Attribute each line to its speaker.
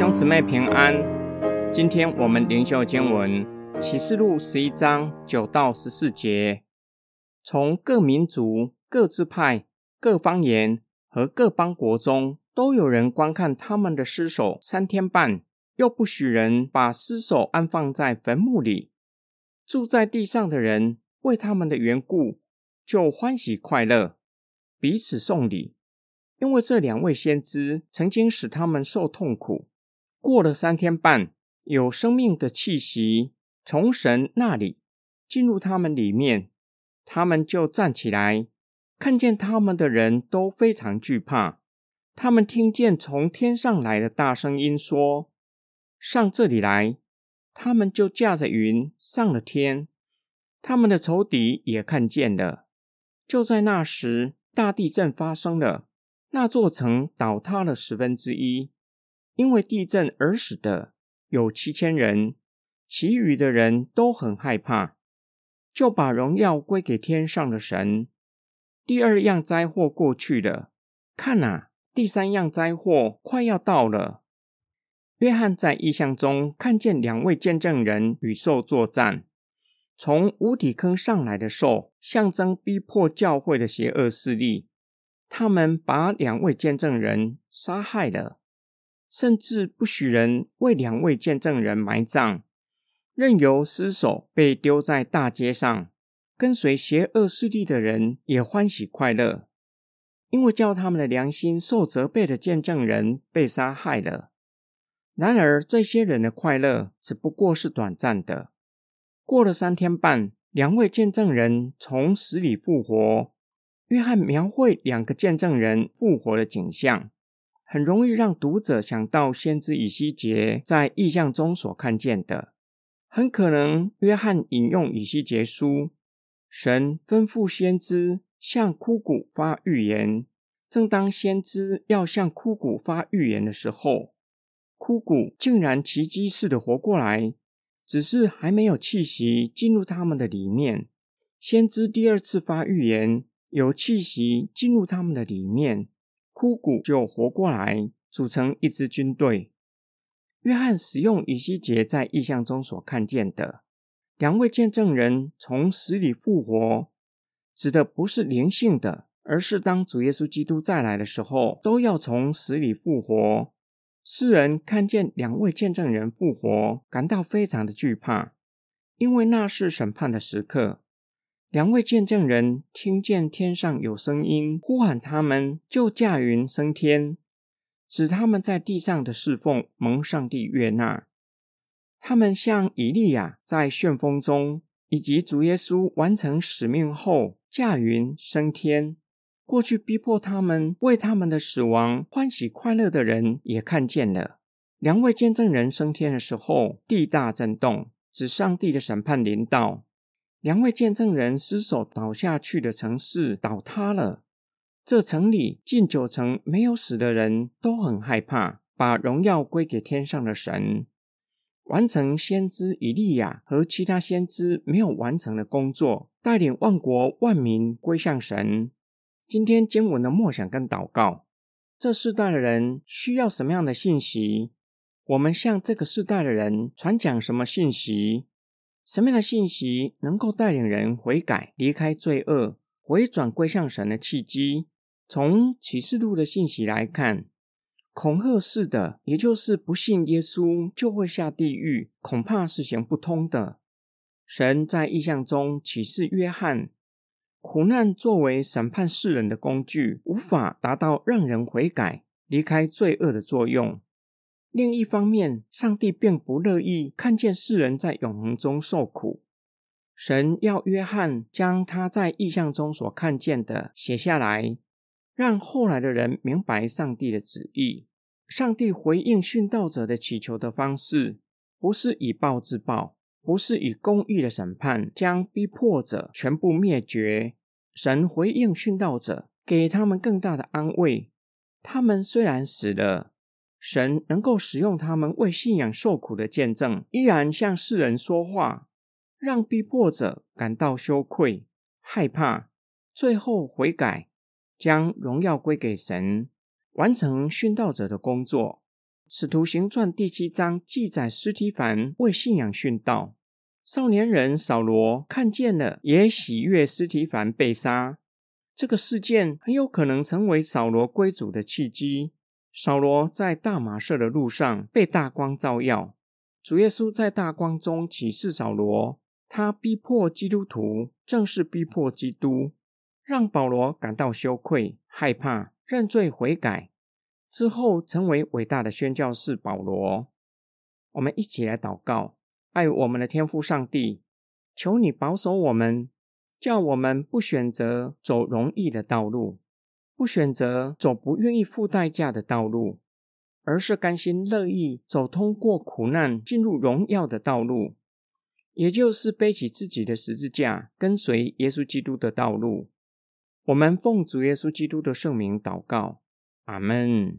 Speaker 1: 兄姊妹平安，今天我们灵修经文《启示录》十一章九到十四节，从各民族、各支派、各方言和各邦国中，都有人观看他们的尸首三天半，又不许人把尸首安放在坟墓里。住在地上的人为他们的缘故，就欢喜快乐，彼此送礼，因为这两位先知曾经使他们受痛苦。过了三天半，有生命的气息从神那里进入他们里面，他们就站起来，看见他们的人都非常惧怕。他们听见从天上来的大声音说：“上这里来！”他们就驾着云上了天。他们的仇敌也看见了。就在那时，大地震发生了，那座城倒塌了十分之一。因为地震而死的有七千人，其余的人都很害怕，就把荣耀归给天上的神。第二样灾祸过去了，看哪，第三样灾祸快要到了。约翰在异象中看见两位见证人与兽作战，从无底坑上来的兽象征逼迫教会的邪恶势力，他们把两位见证人杀害了。甚至不许人为两位见证人埋葬，任由尸首被丢在大街上。跟随邪恶势力的人也欢喜快乐，因为叫他们的良心受责备的见证人被杀害了。然而，这些人的快乐只不过是短暂的。过了三天半，两位见证人从死里复活。约翰描绘两个见证人复活的景象。很容易让读者想到先知以西结在异象中所看见的。很可能约翰引用以西结书，神吩咐先知向枯骨发预言。正当先知要向枯骨发预言的时候，枯骨竟然奇迹似的活过来，只是还没有气息进入他们的里面。先知第二次发预言，有气息进入他们的里面。枯骨就活过来，组成一支军队。约翰使用以西结在异象中所看见的两位见证人从死里复活，指的不是灵性的，而是当主耶稣基督再来的时候，都要从死里复活。世人看见两位见证人复活，感到非常的惧怕，因为那是审判的时刻。两位见证人听见天上有声音呼喊他们，就驾云升天，使他们在地上的侍奉蒙上帝悦纳。他们像以利亚在旋风中，以及主耶稣完成使命后驾云升天。过去逼迫他们、为他们的死亡欢喜快乐的人，也看见了两位见证人升天的时候，地大震动，指上帝的审判临到。两位见证人失手倒下去的城市倒塌了，这城里近九成没有死的人都很害怕，把荣耀归给天上的神，完成先知以利亚和其他先知没有完成的工作，带领万国万民归向神。今天经文的默想跟祷告，这世代的人需要什么样的信息？我们向这个世代的人传讲什么信息？什么样的信息能够带领人悔改、离开罪恶、回转归向神的契机？从启示录的信息来看，恐吓式的，也就是不信耶稣就会下地狱，恐怕是行不通的。神在异象中启示约翰，苦难作为审判世人的工具，无法达到让人悔改、离开罪恶的作用。另一方面，上帝并不乐意看见世人在永恒中受苦。神要约翰将他在异象中所看见的写下来，让后来的人明白上帝的旨意。上帝回应殉道者的祈求的方式，不是以暴制暴，不是以公义的审判将逼迫者全部灭绝。神回应殉道者，给他们更大的安慰。他们虽然死了。神能够使用他们为信仰受苦的见证，依然向世人说话，让逼迫者感到羞愧、害怕，最后悔改，将荣耀归给神，完成殉道者的工作。使徒行传第七章记载，斯提凡为信仰殉道。少年人扫罗看见了，也喜悦斯提凡被杀。这个事件很有可能成为扫罗归主的契机。扫罗在大马色的路上被大光照耀，主耶稣在大光中启示扫罗，他逼迫基督徒，正是逼迫基督，让保罗感到羞愧、害怕、认罪悔改。之后成为伟大的宣教士保罗。我们一起来祷告，爱我们的天父上帝，求你保守我们，叫我们不选择走容易的道路，不选择走不愿意付代价的道路，而是甘心乐意走通过苦难进入荣耀的道路，也就是背起自己的十字架，跟随耶稣基督的道路。我们奉主耶稣基督的圣名祷告。阿门。